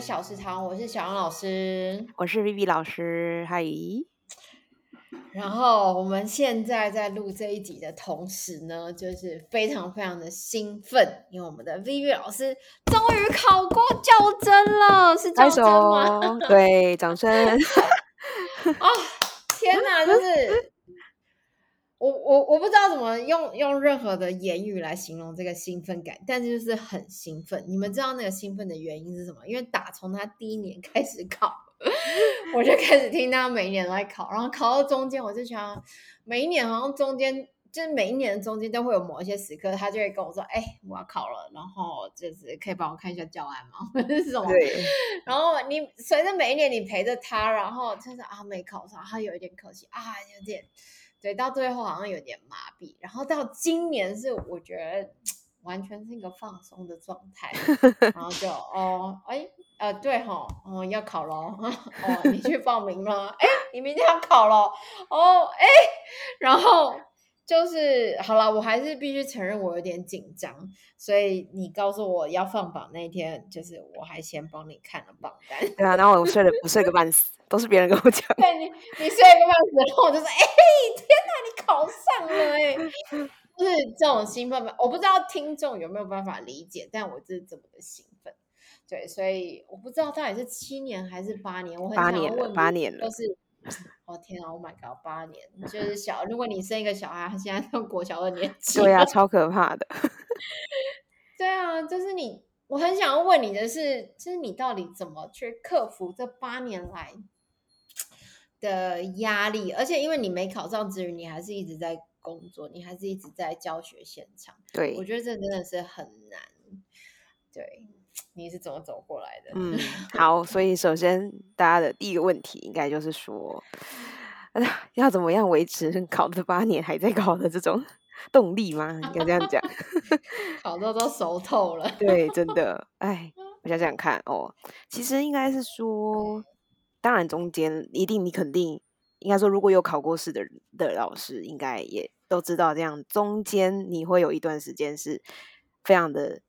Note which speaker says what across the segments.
Speaker 1: 小食堂，我是小杨老师，
Speaker 2: 我是 Vivi 老师，嗨。
Speaker 1: 然后我们现在在录这一集的同时呢，就是非常非常的兴奋，因为我们的 Vivi 老师终于考过教甄了，是教甄吗？
Speaker 2: 对，掌声！
Speaker 1: 哦，天哪，就是。我我我不知道怎么用用任何的言语来形容这个兴奋感，但是就是很兴奋。你们知道那个兴奋的原因是什么？因为打从他第一年开始考，我就开始听他每一年都在考，然后考到中间，我就想每一年好像中间就是每一年的中间都会有某一些时刻，他就会跟我说：“哎，我要考了，然后就是可以帮我看一下教案吗？”或者是什么？然后你随着每一年你陪着他，然后就是啊没考上，他有一点可惜啊，有点。对，到最后好像有点麻痹，然后到今年是我觉得完全是一个放松的状态，然后就哦，哎，呃，对哈，哦，要考喽，哦，你去报名了，哎，你明天要考了，哦，哎，然后。就是好了，我还是必须承认我有点紧张，所以你告诉我要放榜那一天，就是我还先帮你看了榜单。
Speaker 2: 对啊，然后我睡了，我睡个半死，都是别人跟我讲。
Speaker 1: 对你，你睡个半死，然后我就说：“哎，天哪，你考上了！”哎，就是这种兴奋吧，我不知道听众有没有办法理解，但我是这么的兴奋。对，所以我不知道到底是七年还是八年，我很想问，
Speaker 2: 八年了，
Speaker 1: 都是。哦天啊！Oh my god！八年就是小，如果你生一个小孩，他现在上国小二年级，
Speaker 2: 对啊，超可怕的。
Speaker 1: 对啊，就是你，我很想要问你的是，就是你到底怎么去克服这八年来的压力？而且因为你没考上之余，你还是一直在工作，你还是一直在教学现场。
Speaker 2: 对，
Speaker 1: 我觉得这真的是很难。对。你是怎么走过来的？
Speaker 2: 嗯，好，所以首先大家的第一个问题应该就是说，要怎么样维持 考了八年还在考的这种 动力吗？应该这样讲，
Speaker 1: 考到都熟透了。
Speaker 2: 对，真的，哎，我想想看哦，其实应该是说，当然中间一定你肯定应该说，如果有考过试的的老师，应该也都知道，这样中间你会有一段时间是非常的。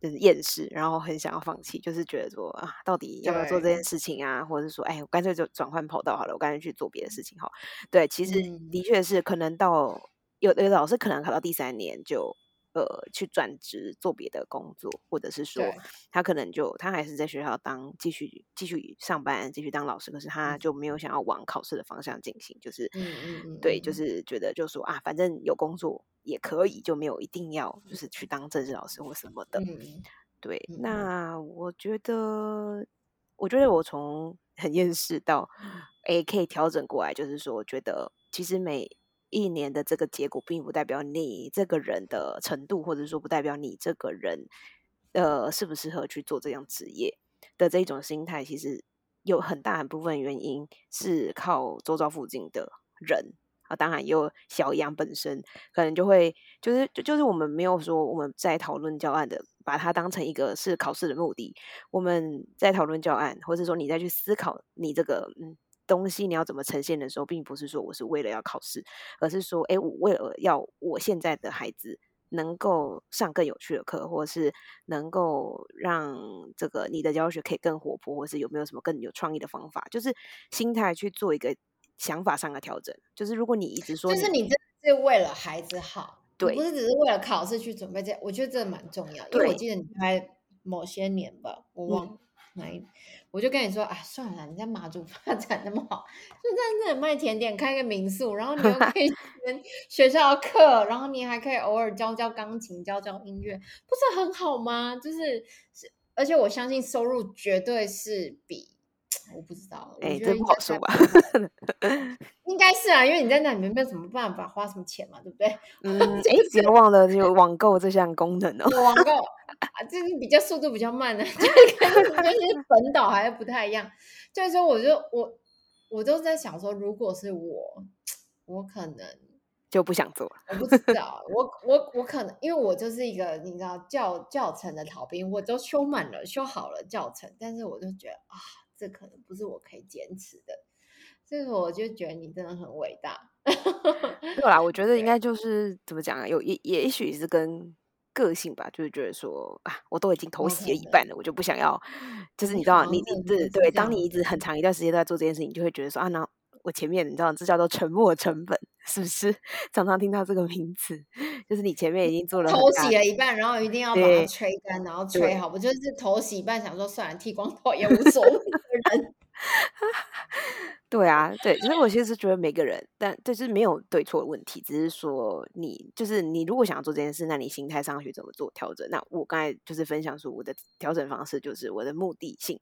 Speaker 2: 就是厌世，然后很想要放弃，就是觉得说啊，到底要不要做这件事情啊？或者是说，哎，我干脆就转换跑道好了，我干脆去做别的事情哈。对，其实的确是可能到有的老师可能考到第三年就呃去转职做别的工作，或者是说他可能就他还是在学校当继续继续上班，继续当老师，可是他就没有想要往考试的方向进行，就是嗯嗯嗯，对，就是觉得就说啊，反正有工作。也可以，就没有一定要就是去当政治老师或什么的。对，那我觉得，我觉得我从很厌世到 A 可以调整过来，就是说，我觉得其实每一年的这个结果，并不代表你这个人的程度，或者说不代表你这个人呃适不适合去做这样职业的这一种心态，其实有很大一部分原因是靠周遭附近的人。啊，当然有小杨本身可能就会，就是就就是我们没有说我们在讨论教案的，把它当成一个是考试的目的。我们在讨论教案，或者说你再去思考你这个嗯东西你要怎么呈现的时候，并不是说我是为了要考试，而是说，哎，我为了要我现在的孩子能够上更有趣的课，或者是能够让这个你的教学可以更活泼，或是有没有什么更有创意的方法，就是心态去做一个。想法上的调整，就是如果你一直说，
Speaker 1: 就是你这是为了孩子好，对，不是只是为了考试去准备。这我觉得这蛮重要，因为我记得你在某些年吧，我忘哪一，我就跟你说，啊，算了，你在马祖 发展那么好，就在那里卖甜点，开个民宿，然后你又可以 跟学校课，然后你还可以偶尔教教钢琴，教教音乐，不是很好吗？就是，而且我相信收入绝对是比。我不知道，
Speaker 2: 哎，这不好说吧？
Speaker 1: 应该是啊，因为你在那里面没有什么办法花什么钱嘛，对不对？
Speaker 2: 嗯，哎，别忘了有网购这项功能哦。
Speaker 1: 网购啊，就是比较速度比较慢的，就是跟就是本岛还是不太一样。所以说，我就我我都在想说，如果是我，我可能
Speaker 2: 就不想做了。
Speaker 1: 我不知道，我我我可能因为我就是一个你知道教教程的逃兵，我都修满了，修好了教程，但是我就觉得啊。这可能不是我可以坚持的，这个我就觉得你真的很伟大。
Speaker 2: 对啦，我觉得应该就是怎么讲啊？有也也许是跟个性吧，就是觉得说啊，我都已经头洗了一半了，我就不想要，就是你
Speaker 1: 你
Speaker 2: 知道，你你
Speaker 1: 真的是
Speaker 2: 对对，当你一直很长一段时间都在做这件事情，你就会觉得说啊，那我前面你知道，这叫做沉没成本，是不是？常常听到这个名词，就是你前面已经做了很
Speaker 1: 头洗了一半，然后一定要把它吹干，然后吹好。我就是头洗一半，想说算了，剃光头也无所谓的 人。
Speaker 2: 对啊，对，所以我其实觉得每个人，但就是没有对错的问题，只是说你就是你如果想要做这件事，那你心态上去怎么做调整？那我刚才就是分享说我的调整方式，就是我的目的性。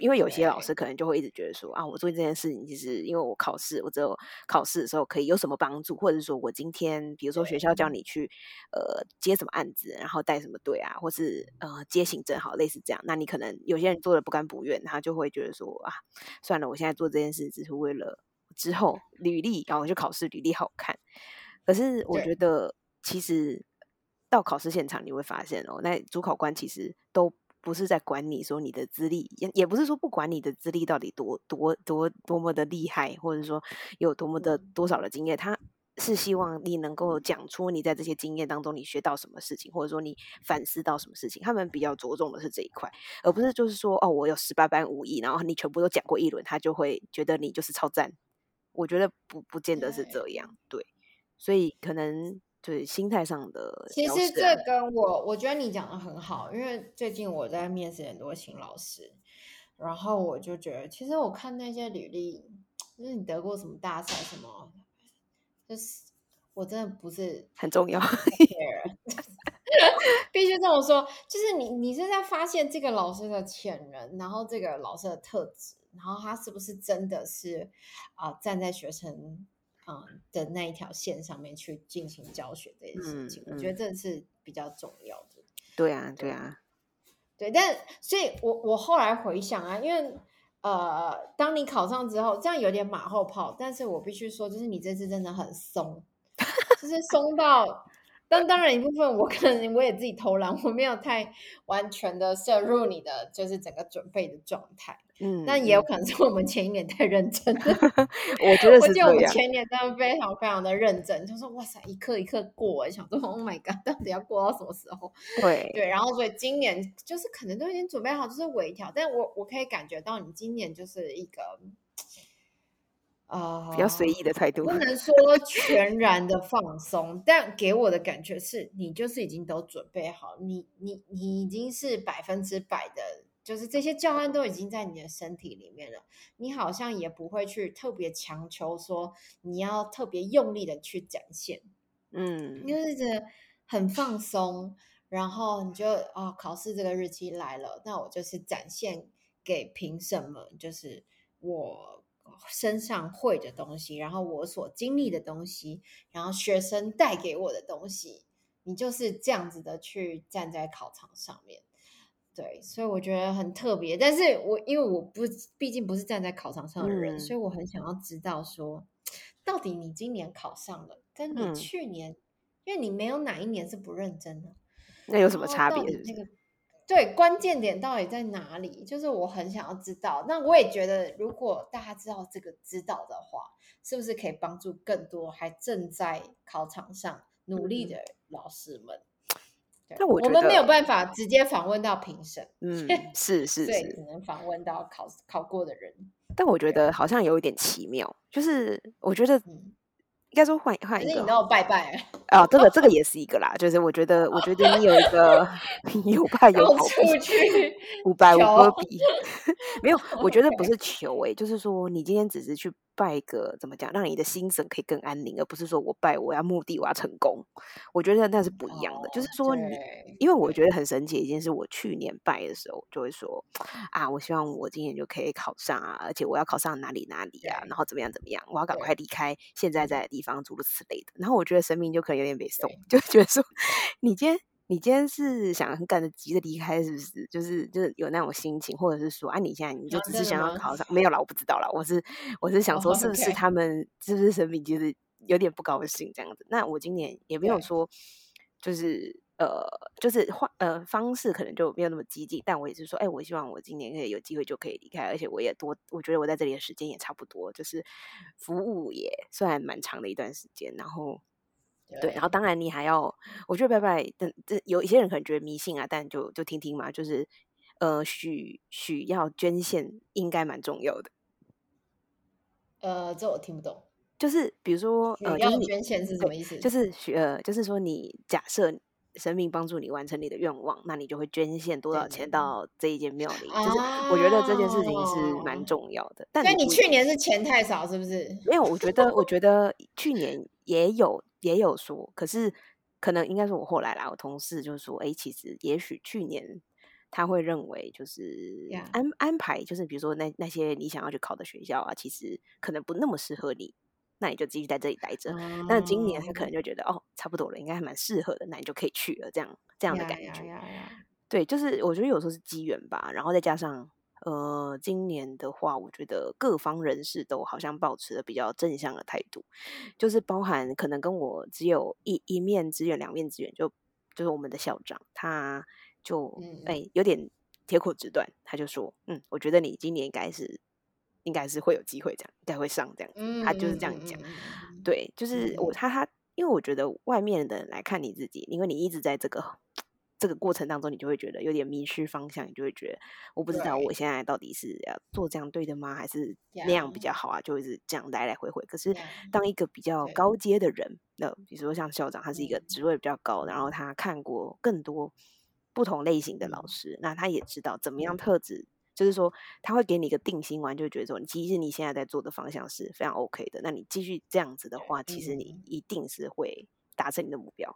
Speaker 2: 因为有些老师可能就会一直觉得说啊，我做这件事情，其实因为我考试，我只有考试的时候可以有什么帮助，或者是说我今天比如说学校叫你去呃接什么案子，然后带什么队啊，或是呃接行政好类似这样，那你可能有些人做的不甘不愿，他就会觉得说啊，算了，我现在做这件事只是为了之后履历，然后我去考试履历好看。可是我觉得其实到考试现场你会发现哦，那主考官其实都不是在管你说你的资历，也也不是说不管你的资历到底多多多多么的厉害，或者说有多么的
Speaker 1: 嗯
Speaker 2: 多少的经验，他是希望你能够讲出你在这些经验当中你学到什么事情，或者说你反思到什么事情。他们比较着重的是这一块，而不是就是说哦，我有十八般武艺，然后你全部都讲过一轮，他就会觉得你就是超赞。我觉得不不见得是这样，对，所以可能对心态上的
Speaker 1: 其实这跟我，我觉得你讲的很好，因为最近我在面试很多新老师，然后我就觉得，其实我看那些履历，就是你得过什么大赛什么，就是我真的不是
Speaker 2: 很重要。
Speaker 1: 必须这么说，就是你你是在发现这个老师的潜能，然后这个老师的特质，然后他是不是真的是啊、站在学生嗯的那一条线上面去进行教学这件事情，
Speaker 2: 嗯
Speaker 1: 我觉得这是比较重要的。
Speaker 2: 对啊，对啊，
Speaker 1: 对，但所以我我后来回想啊，因为呃，当你考上之后，这样有点马后炮，但是我必须说，就是你这次真的很松，就是松到，但当然一部分我可能我也自己偷懒，我没有太完全的摄入你的就是整个准备的状态，
Speaker 2: 嗯，
Speaker 1: 但也有
Speaker 2: 嗯
Speaker 1: 可能是我们前一年太认真了。
Speaker 2: 我觉得
Speaker 1: 我记得我们。前年真的非常非常的认真，就说哇塞，一刻一刻过，想说 Oh my god，到底要过到什么时候？
Speaker 2: 对，
Speaker 1: 对，然后所以今年就是可能都已经准备好，就是微调，但我我可以感觉到你今年就是一个呃
Speaker 2: 比较随意的态度
Speaker 1: 不。能说全然的放松，但给我的感觉是你就是已经都准备好，你你你已经是百分之百的，就是这些教案都已经在你的身体里面了，你好像也不会去特别强求说你要特别用力的去展现。
Speaker 2: 嗯，
Speaker 1: 就是觉得很放松，然后你就哦，考试这个日期来了，那我就是展现给评审们，就是我身上会的东西，然后我所经历的东西，然后学生带给我的东西，你就是这样子的去站在考场上面。对，所以我觉得很特别，但是我因为我不毕竟不是站在考场上的人，
Speaker 2: 嗯
Speaker 1: 所以我很想要知道说，到底你今年考上了，跟你
Speaker 2: 嗯
Speaker 1: 去年，因为你没有哪一年是不认真的，
Speaker 2: 那有什么差别？是是？
Speaker 1: 那个对关键点到底在哪里？就是我很想要知道。那我也觉得，如果大家知道这个知道的话，是不是可以帮助更多还正在考场上努力的老师们？对
Speaker 2: 但我觉
Speaker 1: 我们没有办法直接访问到评审，
Speaker 2: 嗯，是是是
Speaker 1: 只，能访问到考考过的人。
Speaker 2: 但我觉得好像有一点奇妙，就是我觉得
Speaker 1: 嗯，
Speaker 2: 应该说换换
Speaker 1: 你
Speaker 2: 一个好
Speaker 1: 都有拜拜了，
Speaker 2: 啊，这个这个也。是一个啦，就是我觉得我觉得你有一个 有拜有
Speaker 1: 到
Speaker 2: 口
Speaker 1: 处去
Speaker 2: 五百五
Speaker 1: 求
Speaker 2: 波比，没有，我觉得不是求诶、就是说你今天只是去拜一个怎么讲，让你的心神可以更安宁，而不是说我拜我要目的我要成功，我觉得那是不一样的。就是
Speaker 1: 哦
Speaker 2: 说你，因为我觉得很神奇一件事，我去年拜的时候就会说啊，我希望我今年就可以考上啊，而且我要考上哪里哪里啊，然后怎么样怎么样，我要赶快离开现在在的地方，诸如此类的。然后我觉得神明就可能有点被送，就觉得说 你今天。你今天是想很赶着急着离开，是不是？就是就是有那种心情，或者是说，啊，你现在你就
Speaker 1: 啊
Speaker 2: 只是想要考上，没有啦，我不知道啦。我是我是想说，
Speaker 1: 哦
Speaker 2: 是不是他们是不是神明其实有点不高兴这样子？那我今年也没有说，就是呃，就是换呃方式可能就没有那么激进，但我也是说，哎，我希望我今年可以有机会就可以离开，而且我也多，我觉得我在这里的时间也差不多，就是服务也算蛮长的一段时间，然后对，然后当然你还要，我觉得拜拜，但这有一些人可能觉得迷信啊，但就就听听嘛，就是呃许许要捐献应该蛮重要的。
Speaker 1: 呃，这我听不懂。
Speaker 2: 就是比如说，呃，
Speaker 1: 要捐献是什么意思？
Speaker 2: 就是许呃，就是说你假设神明帮助你完成你的愿望，那你就会捐献多少钱到这一间庙里。就是我觉得这件事情是蛮重要的。但
Speaker 1: 你去年是钱太少，是不是？
Speaker 2: 没有，我觉得我觉得 去年也有也有说，可是可能应该是我后来啦，我同事就说，哎，其实也许去年。他会认为，就是安安排，就是比如说那那些你想要去考的学校啊，其实可能不那么适合你，那你就继续在这里待着。那今年他可能就觉得哦，差不多了，应该还蛮适合的，那你就可以去了，这样这样的感觉。对，就是我觉得有时候是机缘吧，然后再加上呃，今年的话，我觉得各方人士都好像保持了比较正向的态度，就是包含可能跟我只有一一面之缘、两面之缘，就就是我们的校长他。就哎，有点铁口直断，他就说：“嗯，我觉得你今年应该是，应该是会有机会这样，应该会上这样。”他就是这样讲。对，就是我他他，因为我觉得外面的人来看你自己，因为你一直在这个这个过程当中，你就会觉得有点迷失方向，你就会觉得我不知道我现在到底是要做这样对的吗，还是那样比较好啊？就一直这样来来回回。可是当一个比较高阶的人，那比如说像校长，他是一个职位比较高，然后他看过更多。不同类型的老师，那他也知道怎么样特质，就是说他会给你一个定心丸，就觉得说，其实你现在在做的方向是非常 OK 的。那你继续这样子的话，其实你一定是会达成你的目标。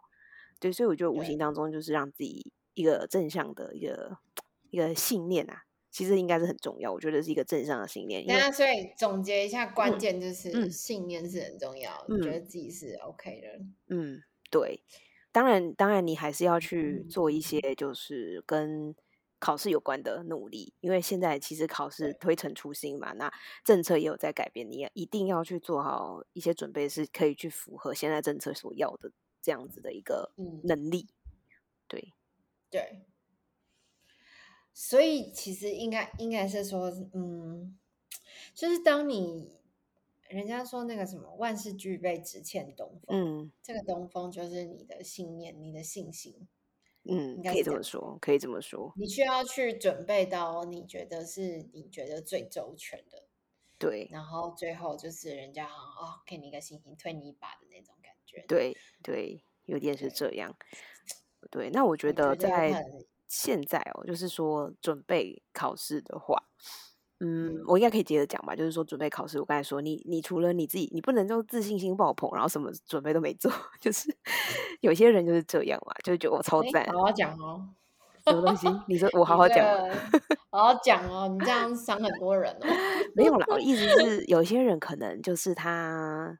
Speaker 2: 对，所以我觉得无形当中就是让自己一个正向的一个一个信念啊，其实应该是很重要。我觉得是一个正向的信念。
Speaker 1: 那所以总结一下，关键就是信念是很重要。觉得自己是 OK 的。
Speaker 2: 嗯，对。当然，当然，你还是要去做一些就是跟考试有关的努力，因为现在其实考试推陈出新嘛，那政策也有在改变，你也一定要去做好一些准备，是可以去符合现在政策所要的这样子的一个能力。对，
Speaker 1: 对，所以其实应该应该是说，嗯，就是当你。人家说那个什么万事俱备，只欠东风。嗯，这个东风就是你的信念，你的信心。
Speaker 2: 嗯，可以这么说，可以这么说。
Speaker 1: 你需要去准备到你觉得是你觉得最周全的。
Speaker 2: 对。
Speaker 1: 然后最后就是人家哦，给你一个信心，推你一把的那种
Speaker 2: 对对，有点是这样。对，那我觉得在现在哦，就是说准备考试的话。嗯，我应该可以接着讲吧。就是说，准备考试，我刚才说，你你除了你自己，你不能就自信心爆棚，然后什么准备都没做。就是有些人就是这样嘛，就是觉得我超赞。
Speaker 1: 好好讲哦，
Speaker 2: 什么东西？你说我好好讲，
Speaker 1: 好好讲哦。你这样伤很多人哦。
Speaker 2: 没有啦，我 意思是，有些人可能就是他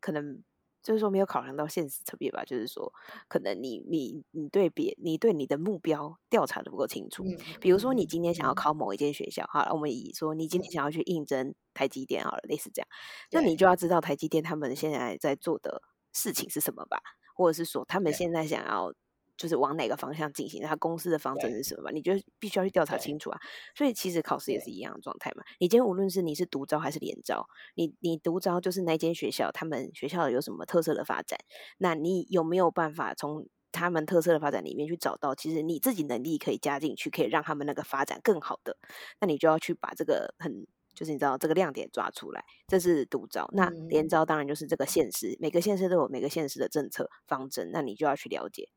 Speaker 2: 可能。就是说没有考量到现实层面吧，就是说可能你你你对别你对你的目标调查的不够清楚。比如说你今天想要考某一间学校，好了，我们以说你今天想要去应征台积电，好了，类似这样，那你就要知道台积电他们现在在做的事情是什么吧，或者是说他们现在想要。就是往哪个方向进行？他公司的方针是什么嘛？你就必须要去调查清楚啊。所以其实考试也是一样的状态嘛。你今天无论是你是独招还是联招，你你独招就是那间学校，他们学校有什么特色的发展？那你有没有办法从他们特色的发展里面去找到，其实你自己能力可以加进去，可以让他们那个发展更好的？那你就要去把这个很就是你知道这个亮点抓出来。这是独招。那联招当然就是这个现实，每个县市都有每个县市的政策方针，那你就要去了解。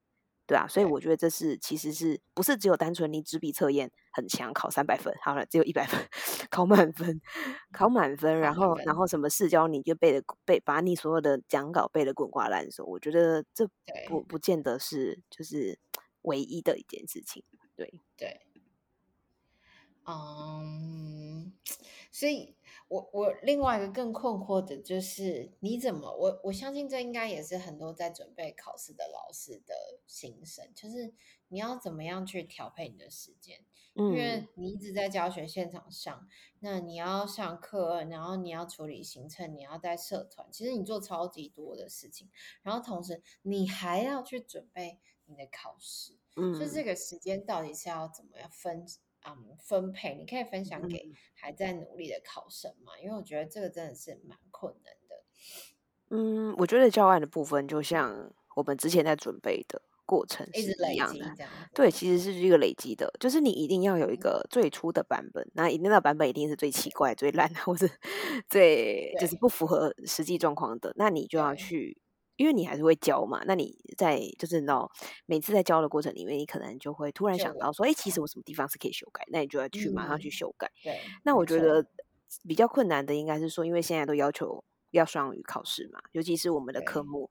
Speaker 2: 对啊，所以我觉得这是其实是不是只有单纯你纸笔测验很强，考三百分，好了，只有一百分，考满分，考满分，然后然后什么试教你就背的背，把你所有的讲稿背的滚瓜烂熟，我觉得这不不见得是就是唯一的一件事情，对。
Speaker 1: 对，嗯，所以。我我另外一个更困惑的就是，你怎么我我相信这应该也是很多在准备考试的老师的心声，就是你要怎么样去调配你的时间，因为你一直在教学现场上，那你要上课，然后你要处理行程，你要带社团，其实你做超级多的事情，然后同时你还要去准备你的考试，所以这个时间到底是要怎么样分？嗯，分配你可以分享给还在努力的考生嘛？因为我觉得这个真的是蛮困难的。
Speaker 2: 嗯，我觉得教案的部分就像我们之前在准备的过程是
Speaker 1: 一直累
Speaker 2: 一样的。
Speaker 1: 积。
Speaker 2: 对，其实是一个累积的，就是你一定要有一个最初的版本，那一定那版本一定是最奇怪、最烂，或者 最就是不符合实际状况的，那你就要去，因为你还是会教嘛，那你在就是你知道每次在教的过程里面，你可能就会突然想到说，哎，其实我什么地方是可以修改，那你就要去马上去
Speaker 1: 嗯
Speaker 2: 修改。
Speaker 1: 对，
Speaker 2: 那我觉得比较困难的应该是说，因为现在都要求要双语考试嘛，尤其是我们的科目，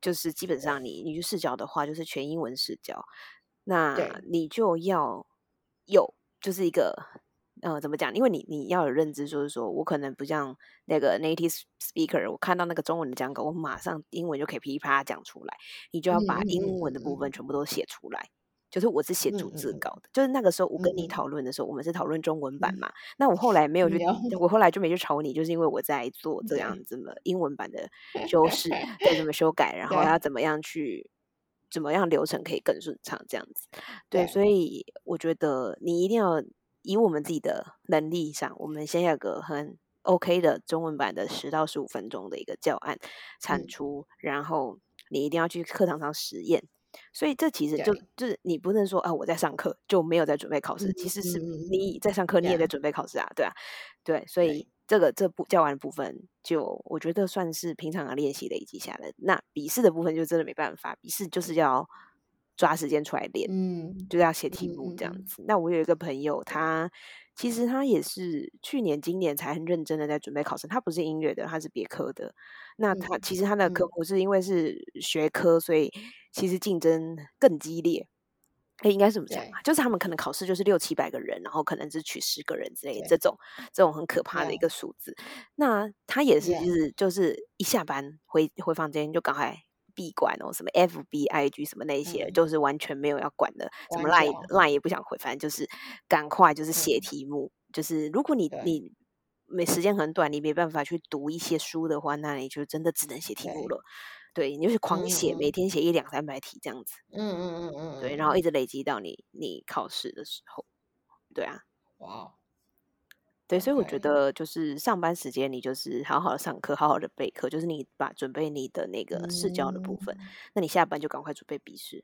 Speaker 2: 就是基本上你你去试教的话，就是全英文试教，那你就要有就是一个呃怎么讲？因为你你要有认知，就是说我可能不像那个 native speaker，我看到那个中文的讲稿，我马上英文就可以噼里啪啦讲出来，你就要把英文的
Speaker 1: 嗯
Speaker 2: 部分
Speaker 1: 嗯
Speaker 2: 全部都写出来。就是我是写
Speaker 1: 嗯
Speaker 2: 逐字稿的，就是那个时候我跟你讨论的时候，我们是讨论中文版
Speaker 1: 嗯
Speaker 2: 嘛。那我后来没有去
Speaker 1: 了，
Speaker 2: 我后来就没去吵你，就是因为我在做这样子的英文版的修饰，该怎么修改，然后要怎么样去，怎么样流程可以更顺畅这样子。对，
Speaker 1: 对
Speaker 2: 所以我觉得你一定要以我们自己的能力上，我们先有个很 OK 的中文版的十到十五分钟的一个教案产
Speaker 1: 嗯。
Speaker 2: 出，然后你一定要去课堂上实验。所以这其实就就是你不能说啊，我在上课就没有在准备考试，
Speaker 1: 嗯。
Speaker 2: 其实是你在上课，你也在准备考试啊，对啊，对，所以
Speaker 1: 对
Speaker 2: 这个这部教完的部分，就我觉得算是平常的练习累积下来。那笔试的部分就真的没办法，笔试就是要抓时间出来练，
Speaker 1: 嗯
Speaker 2: 就是要写题目这样子。那我有一个朋友，他其实他也是去年、今年才很认真的在准备考试，他不是音乐的，他是别科的。那他
Speaker 1: 嗯
Speaker 2: 其实他的科
Speaker 1: 嗯
Speaker 2: 目是因为是学科，所以其实竞争更激烈。哎，应该是怎么讲
Speaker 1: 对
Speaker 2: 啊？就是他们可能考试就是六七百个人，然后可能只取十个人之类的这种这种很可怕的一个数字。那他也是就是就是一下班回回房间就赶快闭关哦，什么 FB、IG 什么那些，
Speaker 1: 嗯
Speaker 2: 就是完全没有要管的，什么
Speaker 1: 关
Speaker 2: Line Line 也不想回，反正就是赶快就是写
Speaker 1: 嗯
Speaker 2: 题目。就是如果你你没时间很短，你没办法去读一些书的话，那你就真的只能写题目了。对，你就是狂
Speaker 1: 嗯
Speaker 2: 写，每
Speaker 1: 嗯
Speaker 2: 天写一两三百题这样子。
Speaker 1: 嗯嗯嗯嗯，
Speaker 2: 对，
Speaker 1: 嗯
Speaker 2: 然后一直累积到你你考试的时候。对啊，
Speaker 1: 哇哦，
Speaker 2: 对，所以我觉得就是上班时间，你就是好好的上课，好好的备课，就是你把准备你的那个试教的部分，
Speaker 1: 嗯。
Speaker 2: 那你下班就赶快准备笔试。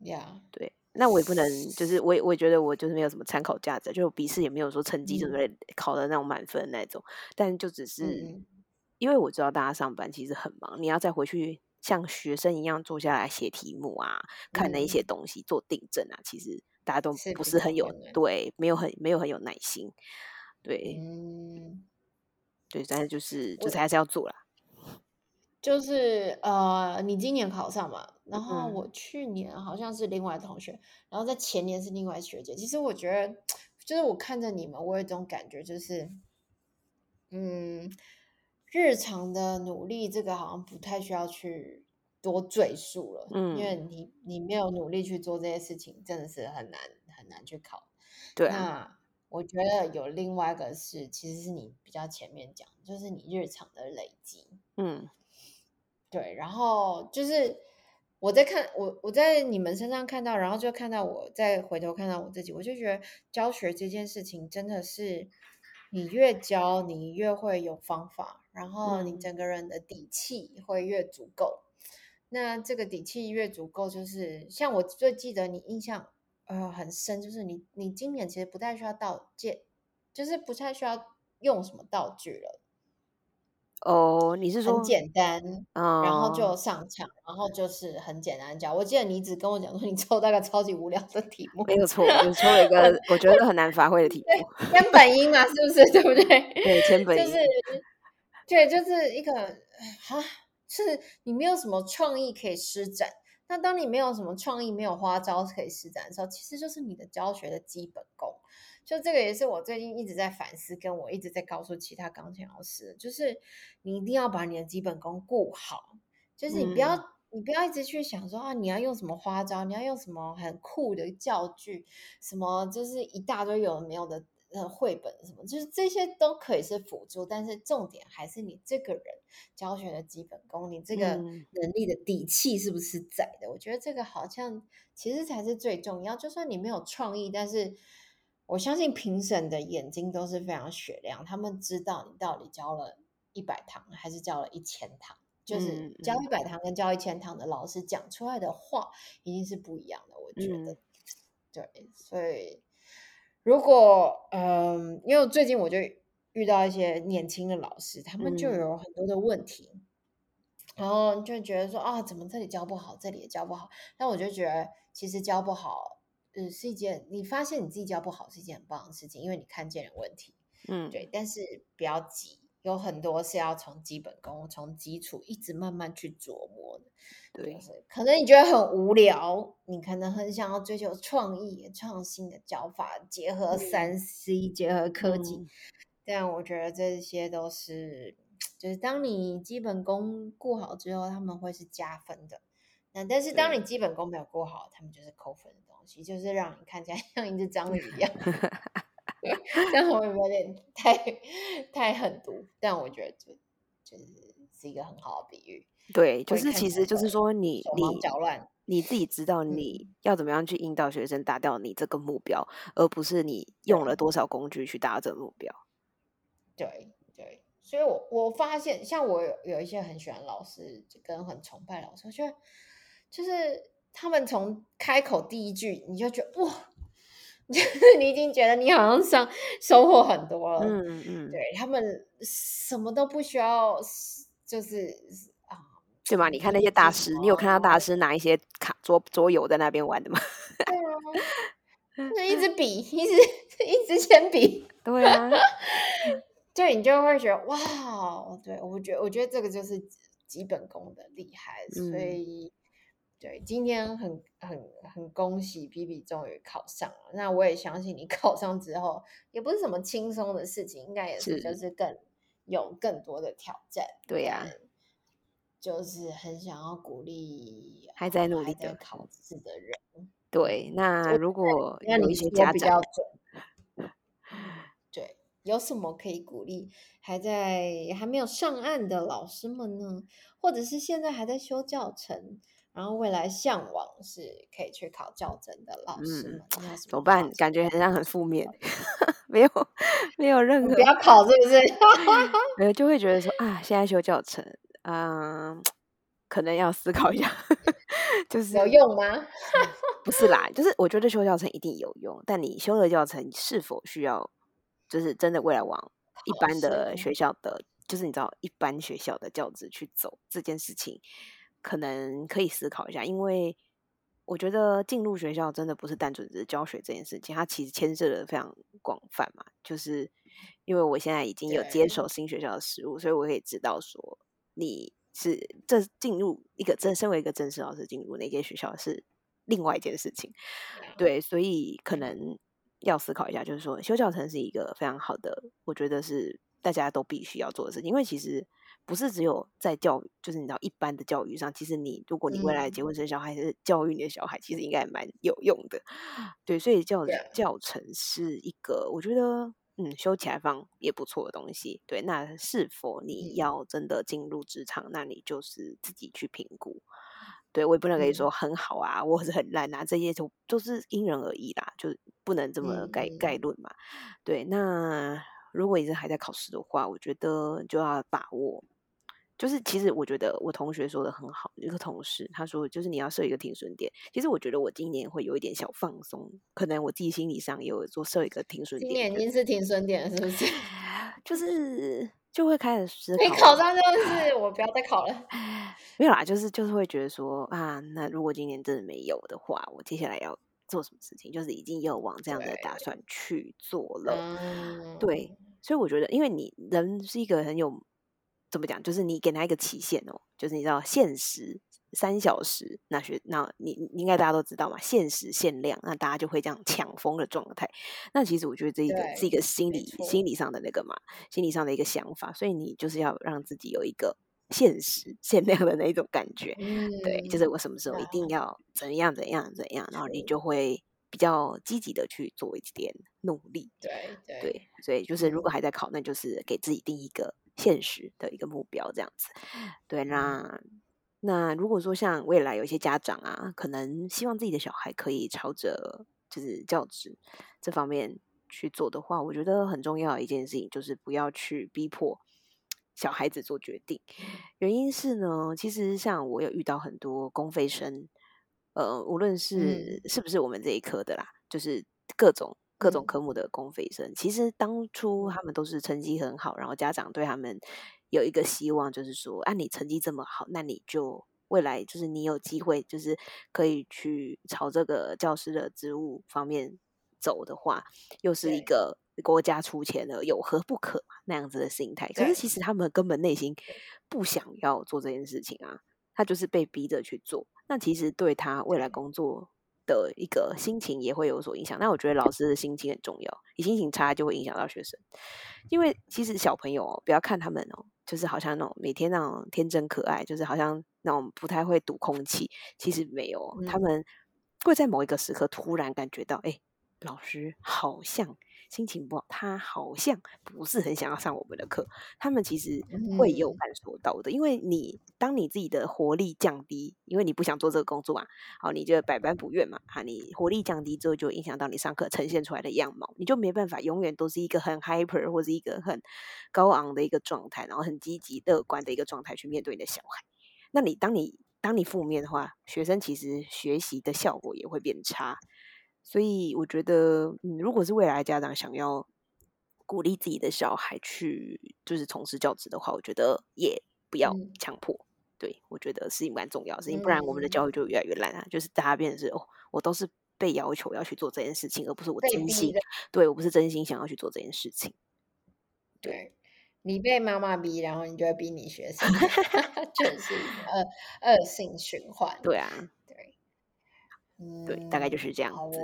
Speaker 1: 呀，
Speaker 2: 对，那我也不能，就是我也我也觉得我就是没有什么参考价值，就笔试也没有说成绩准
Speaker 1: 嗯。
Speaker 2: 备考的那种满分那种，但就只是
Speaker 1: 嗯。
Speaker 2: 因为我知道大家上班其实很忙，你要再回去像学生一样坐下来写题目啊，看那一些
Speaker 1: 嗯。
Speaker 2: 东西做订正啊，其实大家都不是很有对，没有很没有很有耐心，对、
Speaker 1: 嗯，
Speaker 2: 对，但是就是就
Speaker 1: 我
Speaker 2: 是还是要做啦。
Speaker 1: 就是呃，你今年考上嘛，然后
Speaker 2: 嗯
Speaker 1: 我去年好像是另外同学，然后在前年是另外学姐。其实我觉得，就是我看着你们，我有一种感觉，就是，嗯，日常的努力这个好像不太需要去多赘述了，因为
Speaker 2: 嗯，
Speaker 1: 你你没有努力去做这些事情，真的是很难很难去考。
Speaker 2: 对啊，
Speaker 1: 那我觉得有另外一个是，其实是你比较前面讲，就是你日常的累积。
Speaker 2: 嗯
Speaker 1: 对，然后就是我在看我我在你们身上看到，然后就看到我再回头看到我自己，我就觉得教学这件事情真的是你越教你越会有方法，然后你
Speaker 2: 嗯
Speaker 1: 整个人的底气会越足够。那这个底气越足够，就是像我最记得你印象呃很深，就是你你今年其实不太需要道借，就是不太需要用什么道具了。
Speaker 2: 哦，你是说
Speaker 1: 很
Speaker 2: 说，
Speaker 1: 简单，然后
Speaker 2: 哦，
Speaker 1: 就上场，然后就是很简单讲。我记得你只跟我讲说你抽到个超级无聊的题目，
Speaker 2: 没有错，我抽了一个我觉得很难发挥的题目，
Speaker 1: 对，根本音嘛，是不是？对不对？
Speaker 2: 对，千本
Speaker 1: 就是，对，就是一个啊，是你没有什么创意可以施展。那当你没有什么创意、没有花招可以施展的时候，其实就是你的教学的基本功。就这个也是我最近一直在反思，跟我一直在告诉其他钢琴老师，就是你一定要把你的基本功顾好，就是你不要、
Speaker 2: 嗯
Speaker 1: 你不要一直去想说啊，你要用什么花招，你要用什么很酷的教具，什么就是一大堆有的没有的呃绘本什么，就是这些都可以是辅助，但是重点还是你这个人教学的基本功，你这个
Speaker 2: 嗯
Speaker 1: 能力的底气是不是在的？我觉得这个好像其实才是最重要。就算你没有创意，但是我相信评审的眼睛都是非常雪亮，他们知道你到底教了一百堂还是教了一千堂。就是教一百堂跟教一千堂的老师讲出来的话一定是不一样的。我觉得，对，所以如果嗯，因为最近我就遇到一些年轻的老师，他们就有很多的问题，然后就觉得说啊，怎么这里教不好，这里也教不好。但我就觉得，其实教不好。嗯，是一件你发现你自己教不好是一件很棒的事情，因为你看见了问题。
Speaker 2: 嗯，
Speaker 1: 对。但是不要急，有很多是要从基本功、从基础一直慢慢去琢磨的。
Speaker 2: 对，
Speaker 1: 可能你觉得很无聊，你可能很想要追求创意、创新的教法，结合三 C，结合科技。但我觉得这些都是，就是当你基本功顾好之后，他们会是加分的。那但是当你基本功没有过好，他们就是扣分的东西，就是让你看起来 像一只章鱼一样。这样会不会有点太太狠毒？但我觉得就就是是一个很好的比喻。
Speaker 2: 对，就是其实就是说你你
Speaker 1: 搅乱，
Speaker 2: 你自己知道你要怎么样去引导学生达到你这个目标，而不是你用了多少工具去达这个目标。
Speaker 1: 对对，所以我我发现，像我有有一些很喜欢老师，跟很崇拜老师，我觉得。就是他们从开口第一句，你就觉得哇，就 是你已经觉得你好像上收获很多了。
Speaker 2: 嗯嗯，
Speaker 1: 对他们什么都不需要，就是啊，
Speaker 2: 对吗？你看那些大师，你有看到大师拿一些卡桌桌游在那边玩的吗？
Speaker 1: 对啊，那一支笔，一支一支铅笔，
Speaker 2: 对啊，
Speaker 1: 对你就会觉得哇，对我觉得我觉得这个就是基本功的厉害，所以。对，今天很很很恭喜 B B 终于考上了。那我也相信你 考上之后，也不是什么轻松的事情，应该也是就是更有更多的挑战。
Speaker 2: 对呀，
Speaker 1: 就是很想要鼓励
Speaker 2: 还在努力
Speaker 1: 的考试的人。
Speaker 2: 对，那如果有一些
Speaker 1: 家长，对，有什么可以鼓励还在还没有上岸的老师们呢？或者是现在还在修教程？然后未来向往是可以去考教甄的老师们，
Speaker 2: 怎么办？感觉好像很负面，没有没有任何
Speaker 1: 不要考，是不是？
Speaker 2: 没有就会觉得说啊，现在修教程，嗯，可能要思考一下，就是
Speaker 1: 有用吗？
Speaker 2: 不是啦，就是我觉得修教程一定有用，但你修了教程是否需要，就是真的未来往一般的学校的，就是你知道一般学校的教职去走这件事情。可能可以思考一下，因为我觉得进入学校真的不是单纯只是教学这件事情，它其实牵涉的非常广泛嘛。就是因为我现在已经有接手新学校的实务，所以我可以知道说你是这进入一个正身为一个正式老师进入那间学校是另外一件事情。对，所以可能要思考一下，就是说修教程是一个非常好的，我觉得是大家都必须要做的事情，因为其实。不是只有在教育，就是你知道一般的教育上，其实你如果你未来结婚生小孩，是教育你的小孩，其实应该蛮有用的。对，所以教教程是一个，我觉得嗯，修起来方也不错的东西。对，那是否你要真的进入职场，那你就是自己去评估。对我也不能跟你说很好啊，或者很烂啊，这些都都是因人而异啦，就不能这么概概论嘛。对，那如果你是还在考试的话，我觉得就要把握。就是，其实我觉得我同学说的很好，一个同事他说，就是你要设一个停损点。其实我觉得我今年会有一点小放松，可能我自己心理上也有做设一个停损点。
Speaker 1: 今年已经是停损点了，是不是？
Speaker 2: 就是就会开始思
Speaker 1: 考。你考上就是我不要再考了。
Speaker 2: 没有啦，就是就是会觉得说啊，那如果今年真的没有的话，我接下来要做什么事情？就是已经有往这样的打算去做了。对，所以我觉得，因为你人是一个很有。怎么讲？就是你给他一个期限哦，就是你知道限时三小时，那学那你应该大家都知道嘛，限时限量，那大家就会这样抢疯的状态。那其实我觉得这一个是一个心理心理上的那个嘛，心理上的一个想法，所以你就是要让自己有一个限时限量的那一种感觉。对，就是我什么时候一定要怎样怎样怎样，然后你就会比较积极的去做一点努力。
Speaker 1: 对
Speaker 2: 对，所以就是如果还在考，那就是给自己定一个。现实的一个目标，这样子，对。那那如果说像未来有一些家长啊，可能希望自己的小孩可以朝着就是教职这方面去做的话，我觉得很重要的一件事情就是不要去逼迫小孩子做决定。原因是呢，其实像我有遇到很多公费生，呃，无论是是不是我们这一科的啦，就是各种各种科目的公费生，其实当初他们都是成绩很好，然后家长对他们有一个希望，就是说，啊，你成绩这么好，那你就。未来就是你有机会，就是可以去朝这个教师的职务方面走的话，又是一个国家出钱了，有何不可那样子的心态。可是其实他们根本内心不想要做这件事情啊，他就是被逼着去做。那其实对他未来工作的一个心情也会有所影响。那我觉得老师的心情很重要，你心情差就会影响到学生。因为其实小朋友哦，不要看他们哦，就是好像那种每天那种天真可爱，就是好像。那种不太会读空气，其实没有，他们会在某一个时刻突然感觉到，哎，老师好像心情不好，他好像不是很想要上我们的课。他们其实会有感受到的，因为你当你自己的活力降低，因为你不想做这个工作嘛，好，你就百般不愿嘛，啊，你活力降低之后，就影响到你上课呈现出来的样貌，你就没办法永远都是一个很 hyper 或者一个很高昂的一个状态，然后很积极乐观的一个状态去面对你的小孩。那你当你当你负面的话，学生其实学习的效果也会变差。所以我觉得，嗯，如果是未来家长想要鼓励自己的小孩去就是从事教职的话，我觉得也不要强迫。对我觉得是蛮重要的事情，不然我们的教育就越来越烂啊。就是大家变成是哦，我都是被要求要去做这件事情，而不是我真心对我不是真心想要去做这件事情。
Speaker 1: 对。你被妈妈逼，然后你就会逼你学生，就是恶恶性循环。
Speaker 2: 对啊，
Speaker 1: 对，
Speaker 2: 嗯，对，大概就是这样子。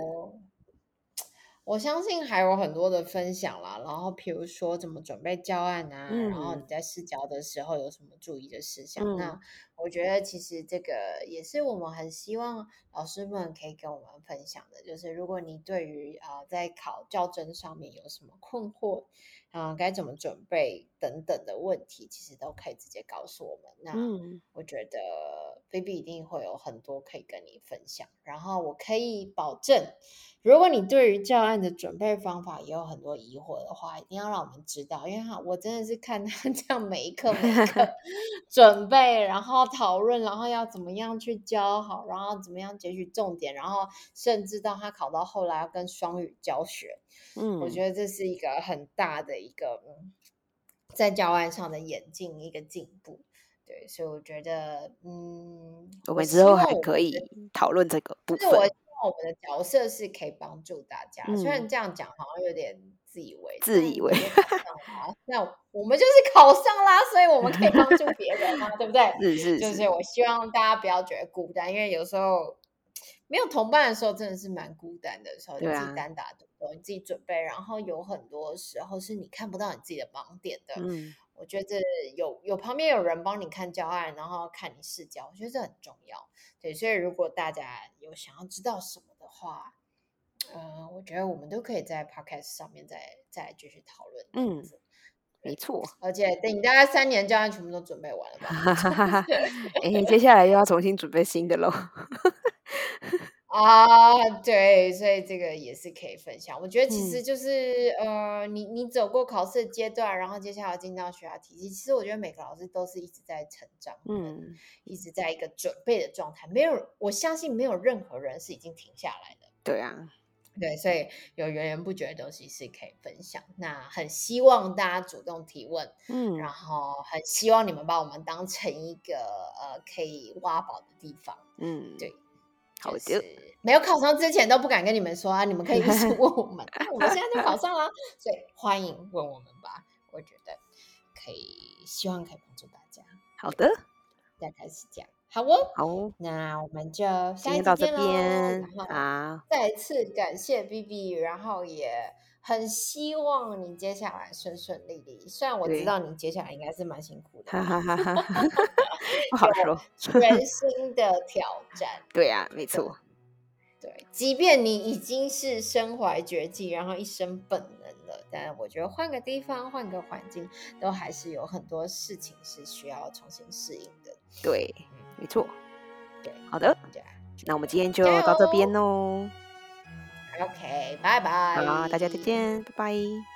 Speaker 1: 我相信还有很多的分享啦，然后比如说怎么准备教案啊，然后你在试教的时候有什么注意的事项？那我觉得其实这个也是我们很希望老师们可以跟我们分享的，就是如果你对于啊在考教真上面有什么困惑。啊，该怎么准备等等的问题，其实都可以直接告诉我们。那我觉得 Baby 一定会有很多可以跟你分享。然后我可以保证，如果你对于教案的准备方法也有很多疑惑的话，一定要让我们知道，因为哈，我真的是看他这样每一课每一课 准备，然后讨论，然后要怎么样去教好，然后怎么样截取重点，然后甚至到他考到后来要跟双语教学。嗯，我觉得这是一个很大的一个在教案上的演进，一个进步。对，所以我觉得，嗯，
Speaker 2: 我们之后还可以讨论这个部分。
Speaker 1: 我希望我们的角色是可以帮助大家，虽然这样讲好像有点自以为，
Speaker 2: 自以为。
Speaker 1: 那我们就是考上啦，所以我们可以帮助别人嘛，对不对？
Speaker 2: 是是，
Speaker 1: 就是我希望大家不要觉得孤单，因为有时候。没有同伴的时候，真的是蛮孤单的时候，你自己单打独斗，你自己准备，然后有很多时候是你看不到你自己的盲点的。嗯，我觉得有有旁边有人帮你看教案，然后看你视角，我觉得这很重要。对，所以如果大家有想要知道什么的话，嗯，我觉得我们都可以在 podcast 上面再再继续讨论。嗯，
Speaker 2: 没错。
Speaker 1: 而且等你大概三年教案全部都准备完了吧？
Speaker 2: 哎，接下来又要重新准备新的喽。
Speaker 1: 啊，对，所以这个也是可以分享。我觉得其实就是，呃，你你走过考试阶段，然后接下来进到学校体系，其实我觉得每个老师都是一直在成长，嗯，一直在一个准备的状态。没有，我相信没有任何人是已经停下来的。
Speaker 2: 对啊，
Speaker 1: 对，所以有源源不绝的东西是可以分享。那很希望大家主动提问，嗯，然后很希望你们把我们当成一个呃可以挖宝的地方，嗯，对。
Speaker 2: 好的，
Speaker 1: 没有考上之前都不敢跟你们说啊，你们可以一直 问我们，我们现在就考上了，所以欢迎问我们吧。我觉得可以，希望可以帮助大家。
Speaker 2: 好的，
Speaker 1: 再开始讲，好哦，
Speaker 2: 好哦，
Speaker 1: 那我们就
Speaker 2: 下一次见喽好，
Speaker 1: 再次感谢 B B，然后也。很希望你接下来顺顺利利，虽然我知道你接下来应该是蛮辛苦的，哈哈哈
Speaker 2: 不好说。
Speaker 1: 全新的挑战，
Speaker 2: 对呀，没错。
Speaker 1: 对，即便你已经是身怀绝技，然后一身本能了，但我觉得换个地方，换个环境，都还是有很多事情是需要重新适应的。
Speaker 2: 对，没错。
Speaker 1: 对，
Speaker 2: 好的，那我们今天就到这边喽。
Speaker 1: OK，拜拜。
Speaker 2: 好，大家再见，拜拜。